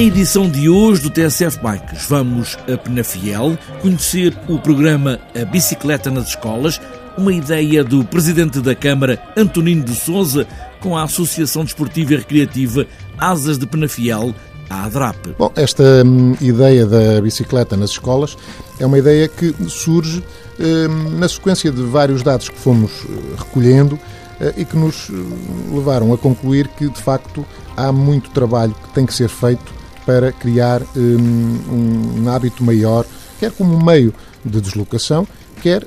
Edição de hoje do TSF Bikes, vamos a Penafiel conhecer o programa A Bicicleta nas Escolas, uma ideia do Presidente da Câmara, Antonino de Souza, com a Associação Desportiva e Recreativa Asas de Penafiel, a ADRAP. Bom, esta hum, ideia da bicicleta nas escolas é uma ideia que surge hum, na sequência de vários dados que fomos eh, recolhendo eh, e que nos eh, levaram a concluir que, de facto, há muito trabalho que tem que ser feito para criar hum, um hábito maior, quer como meio de deslocação, quer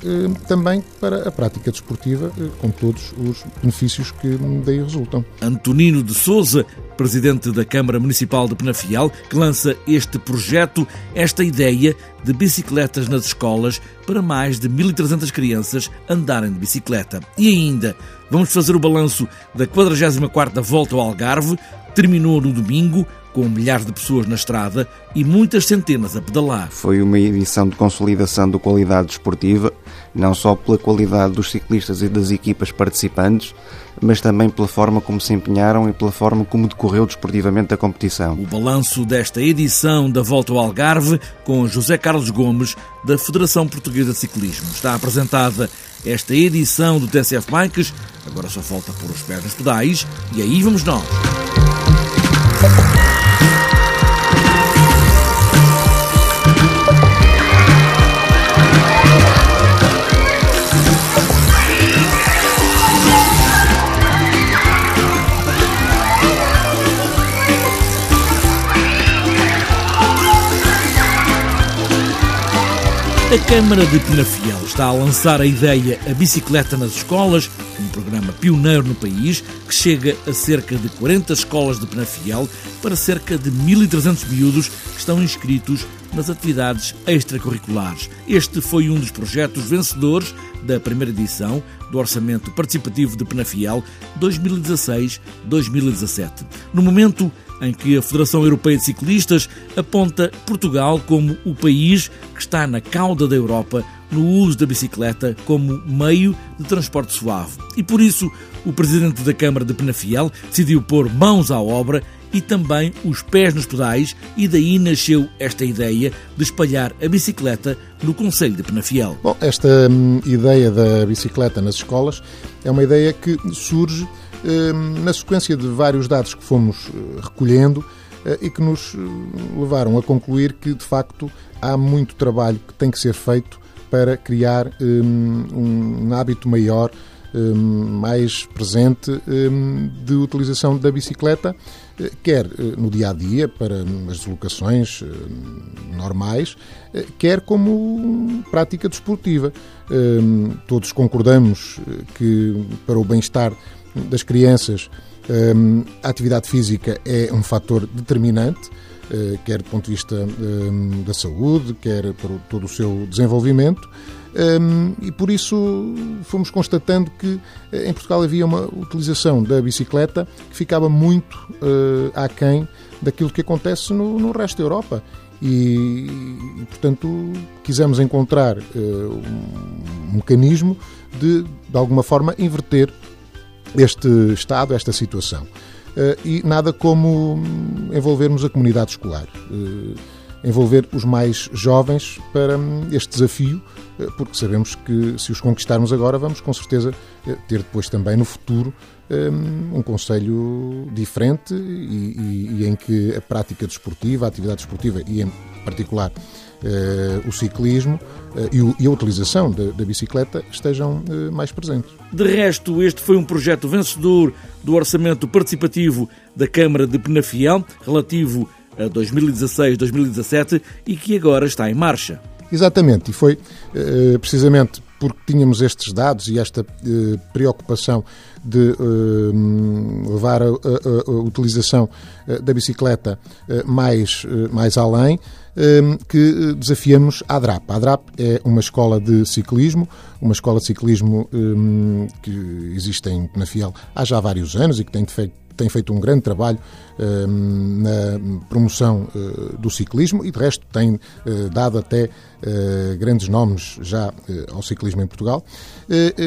também para a prática desportiva, com todos os benefícios que daí resultam. Antonino de Souza, presidente da Câmara Municipal de Penafiel, que lança este projeto, esta ideia de bicicletas nas escolas para mais de 1.300 crianças andarem de bicicleta. E ainda, vamos fazer o balanço da 44ª Volta ao Algarve, terminou no domingo, com milhares de pessoas na estrada e muitas centenas a pedalar. Foi uma edição de consolidação da qualidade desportiva, não só pela qualidade dos ciclistas e das equipas participantes, mas também pela forma como se empenharam e pela forma como decorreu desportivamente a competição. O balanço desta edição da Volta ao Algarve com José Carlos Gomes, da Federação Portuguesa de Ciclismo. Está apresentada esta edição do TSF Bikes, agora só falta pôr os pés nos pedais e aí vamos nós. A Câmara de Penafiel está a lançar a ideia A Bicicleta nas Escolas, programa pioneiro no país que chega a cerca de 40 escolas de Penafiel para cerca de 1.300 miúdos que estão inscritos nas atividades extracurriculares. Este foi um dos projetos vencedores da primeira edição do Orçamento Participativo de Penafiel 2016-2017. No momento em que a Federação Europeia de Ciclistas aponta Portugal como o país que está na cauda da Europa no uso da bicicleta como meio de transporte suave. E por isso, o presidente da Câmara de Penafiel decidiu pôr mãos à obra e também os pés nos pedais, e daí nasceu esta ideia de espalhar a bicicleta no Conselho de Penafiel. Bom, esta hum, ideia da bicicleta nas escolas é uma ideia que surge na sequência de vários dados que fomos eh, recolhendo eh, e que nos eh, levaram a concluir que, de facto, há muito trabalho que tem que ser feito para criar hum, um hábito maior, hum, mais presente de utilização da bicicleta, quer no dia a dia, para as deslocações normais, quer como prática desportiva. Todos concordamos que, para o bem-estar das crianças, hum, a atividade física é um fator determinante, eh, quer do ponto de vista hum, da saúde, quer para todo o seu desenvolvimento. Hum, e por isso fomos constatando que eh, em Portugal havia uma utilização da bicicleta que ficava muito uh, aquém daquilo que acontece no, no resto da Europa. E, e, portanto, quisemos encontrar uh, um mecanismo de, de alguma forma, inverter este estado, esta situação. Eh, e nada como envolvermos a comunidade escolar, eh, envolver os mais jovens para hum, este desafio, eh, porque sabemos que se os conquistarmos agora, vamos com certeza ter depois também no futuro hum, um conselho diferente e, e, e em que a prática desportiva, a atividade desportiva e em particular o ciclismo e, a utilização da, bicicleta estejam mais presentes. De resto, este foi um projeto vencedor do Orçamento Participativo da Câmara de Penafiel, relativo a 2016-2017 e que agora está em marcha. Exatamente, e foi eh, precisamente porque tínhamos estes dados e esta eh, preocupação de eh, levar a, a, a utilização da bicicleta mais, mais além, que desafiamos a ADRAP. A ADRAP é uma escola de ciclismo, uma escola de ciclismo que existe em Penafiel há já vários anos e que tem feito tem feito um grande trabalho uh, na promoção uh, do ciclismo e, de resto, tem uh, dado até grandes nomes já ao ciclismo em Portugal.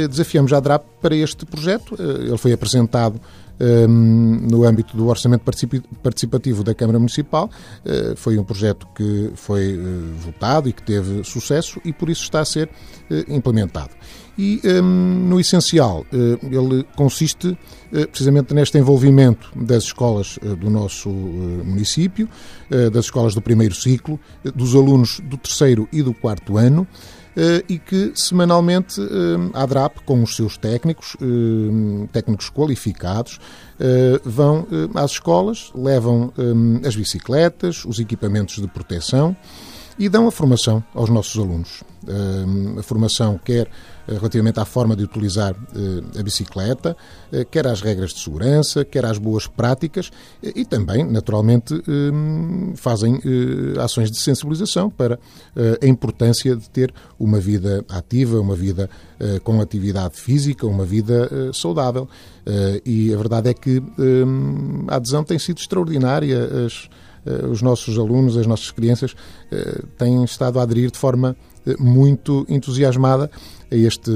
desafiamos a DRAP para este projeto. ele foi apresentado no âmbito do orçamento participativo da Câmara Municipal. Foi um projeto que foi votado e que teve sucesso e por isso está a ser implementado. E, no essencial, ele consiste precisamente neste envolvimento das escolas do nosso município, das escolas do primeiro ciclo, dos alunos do terceiro e do quarto ano, eh, e que semanalmente eh, a ADRAP, com os seus técnicos, eh, técnicos qualificados, vão às escolas, levam as bicicletas, os equipamentos de proteção e dão a formação aos nossos alunos. A formação quer eh, relativamente à forma de utilizar eh, a bicicleta, eh, quer às regras de segurança, quer às boas práticas e também, naturalmente, fazem ações de sensibilização para a importância de ter uma vida ativa, uma vida com atividade física, uma vida saudável. E a verdade é que a adesão tem sido extraordinária. As, os nossos alunos, as nossas crianças têm estado a aderir de forma muito entusiasmada a este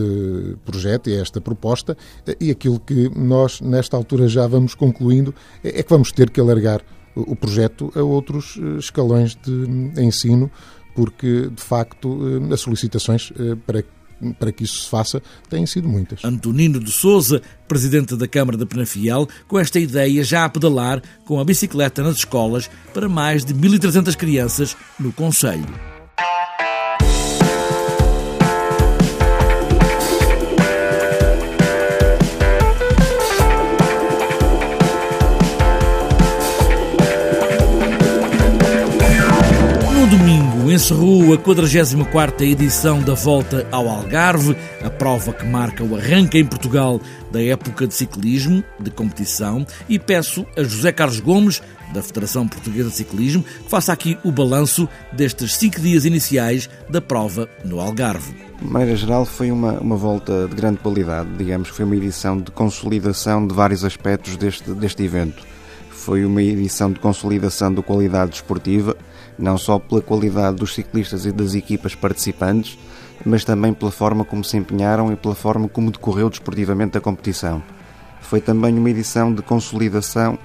projeto e a esta proposta e aquilo que nós, nesta altura, já vamos concluindo é que vamos ter que alargar o projeto a outros eh, escalões de ensino, porque, de facto, eh, as solicitações eh, para para que isso se faça, têm sido muitas. Antonino de Souza, presidente da Câmara da Penafiel, com esta ideia já a pedalar com a bicicleta nas escolas para mais de 1.300 crianças no Conselho. Encerrou a 44ª edição da Volta ao Algarve, a prova que marca o arranque em Portugal da época de ciclismo, de competição, e peço a José Carlos Gomes, da Federação Portuguesa de Ciclismo, que faça aqui o balanço destes cinco dias iniciais da prova no Algarve. De maneira geral, foi uma, uma volta de grande qualidade, digamos que foi uma edição de consolidação de vários aspectos deste, deste evento. Foi uma edição de consolidação da qualidade desportiva, não só pela qualidade dos ciclistas e das equipas participantes, mas também pela forma como se empenharam e pela forma como decorreu desportivamente a competição. Foi também uma edição de consolidação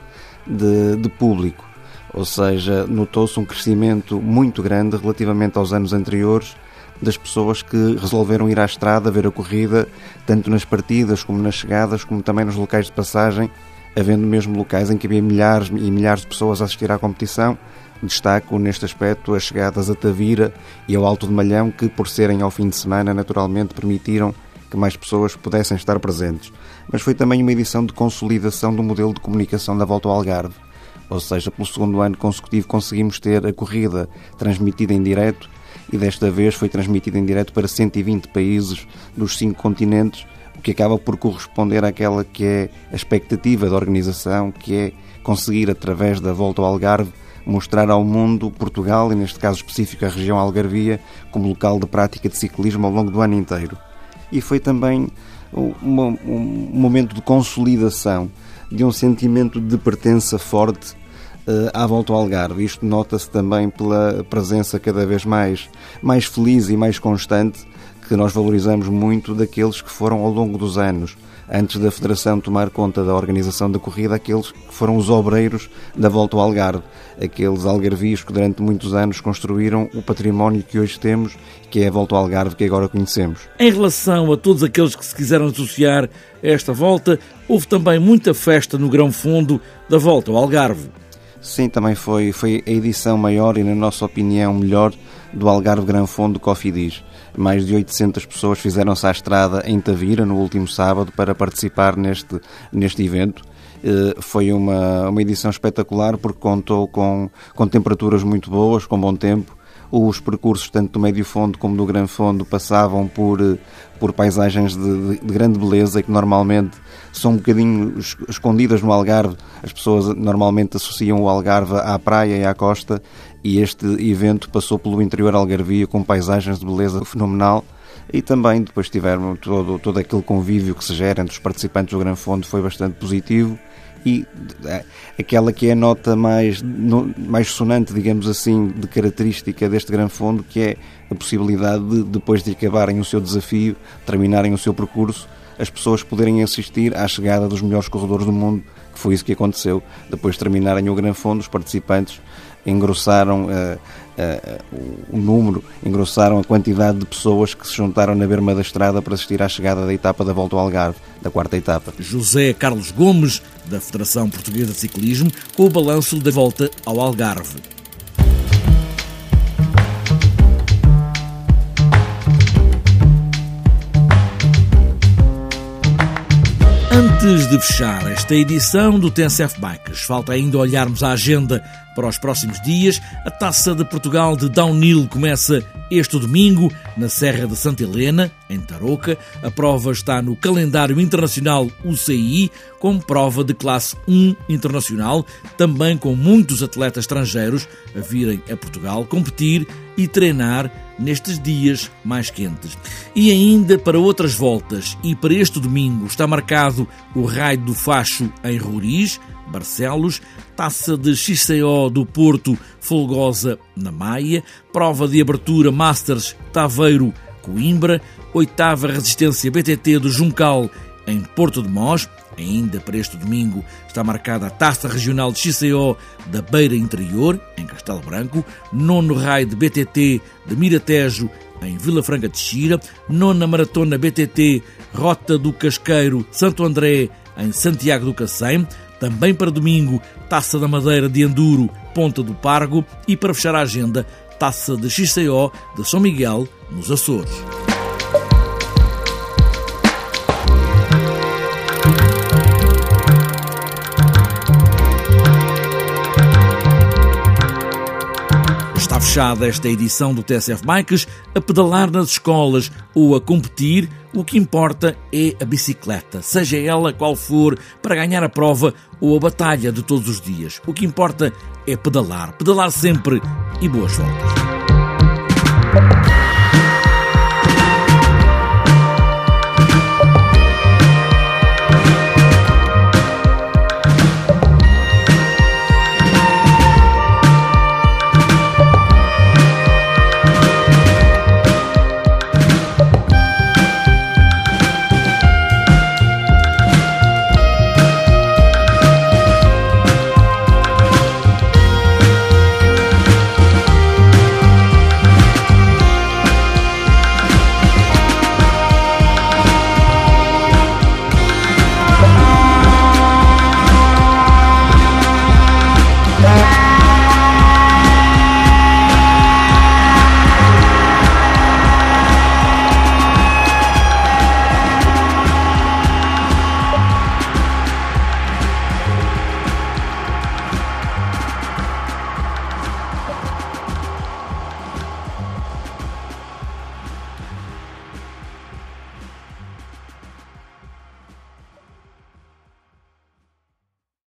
de, de público, ou seja, notou-se um crescimento muito grande relativamente aos anos anteriores das pessoas que resolveram ir à estrada ver a corrida, tanto nas partidas como nas chegadas, como também nos locais de passagem, havendo mesmo locais em que havia milhares e milhares de pessoas a assistir à competição Destaco neste aspecto as chegadas a Tavira e ao Alto de Malhão, que, por serem ao fim de semana, naturalmente permitiram que mais pessoas pudessem estar presentes. Mas foi também uma edição de consolidação do modelo de comunicação da Volta ao Algarve. Ou seja, pelo segundo ano consecutivo conseguimos ter a corrida transmitida em direto e desta vez foi transmitida em direto para 120 países dos cinco continentes, o que acaba por corresponder àquela que é a expectativa da organização, que é conseguir, através da Volta ao Algarve, mostrar ao mundo Portugal, e neste caso específico a região Algarvia, como local de prática de ciclismo ao longo do ano inteiro. E foi também um, momento de consolidação de um sentimento de pertença forte à volta ao Algarve. Isto nota-se também pela presença cada vez mais, mais feliz e mais constante que nós valorizamos muito daqueles que foram ao longo dos anos antes da Federação tomar conta da organização da corrida, aqueles que foram os obreiros da volta ao Algarve, aqueles algarvios que durante muitos anos construíram o património que hoje temos, que é a volta ao Algarve que agora conhecemos. Em relação a todos aqueles que se quiseram associar a esta volta, houve também muita festa no grão fundo da volta ao Algarve. Sim, também foi, foi a edição maior e, na nossa opinião, melhor do Algarve Gran Fundo Cofidis. Mais de 800 pessoas fizeram-se à estrada em Tavira no último sábado para participar neste, neste evento. Eh, foi uma, uma edição espetacular porque contou com, com temperaturas muito boas, com bom tempo. Os percursos, tanto do médio fundo como do grande fundo, passavam por, eh, por paisagens de, de, grande beleza que normalmente são um bocadinho escondidas no Algarve. As pessoas normalmente associam o Algarve à praia e à costa e este evento passou pelo interior algarvia com paisagens de beleza fenomenal e também depois tiveram todo, todo aquele convívio que se gera entre os participantes do Gran Fundo foi bastante positivo e é, aquela que é a nota mais, mais sonante, digamos assim, de característica deste Gran Fundo, que é a possibilidade de, depois de acabarem o seu desafio, terminarem o seu percurso, as pessoas poderem assistir à chegada dos melhores corredores do mundo que foi isso que aconteceu. Depois de terminarem o Gran Fundo, os participantes engrossaram uh, o número, engrossaram a quantidade de pessoas que se juntaram na berma da estrada para assistir à chegada da etapa da volta ao Algarve, da quarta etapa. José Carlos Gomes, da Federação Portuguesa de Ciclismo, com o balanço da volta ao Algarve. Antes de fechar esta edição do TNCF Bikes, falta ainda olharmos a agenda para os próximos dias. A Taça de Portugal de Downhill começa este domingo na Serra de Santa Helena, em Tarouca. A prova está no calendário internacional UCI, como prova de classe 1 internacional, também com muitos atletas estrangeiros a virem a Portugal competir e treinar nestes dias mais quentes. E ainda para outras voltas, e para este domingo está marcado o Raio do Facho em Roriz, Barcelos, Taça de XCO do Porto Folgosa na Maia, prova de abertura Masters Taveiro Coimbra, oitava resistência BTT do Juncal em Porto de Mós, Ainda para este domingo está marcada a Taça Regional de XCO da Beira Interior, em Castelo Branco, nono raio de BTT de Miratejo, em Vila Franca de Xira, nona Maratona BTT Rota do Casqueiro Santo André, em Santiago do Cacém, também para domingo Taça da Madeira de Enduro, Ponta do Pargo e para fechar a agenda, Taça de XCO de São Miguel, nos Açores. Fechada esta edição do TSF Bikes, a pedalar nas escolas ou a competir, o que importa é a bicicleta, seja ela qual for, para ganhar a prova ou a batalha de todos os dias. O que importa é pedalar, pedalar sempre e boas voltas.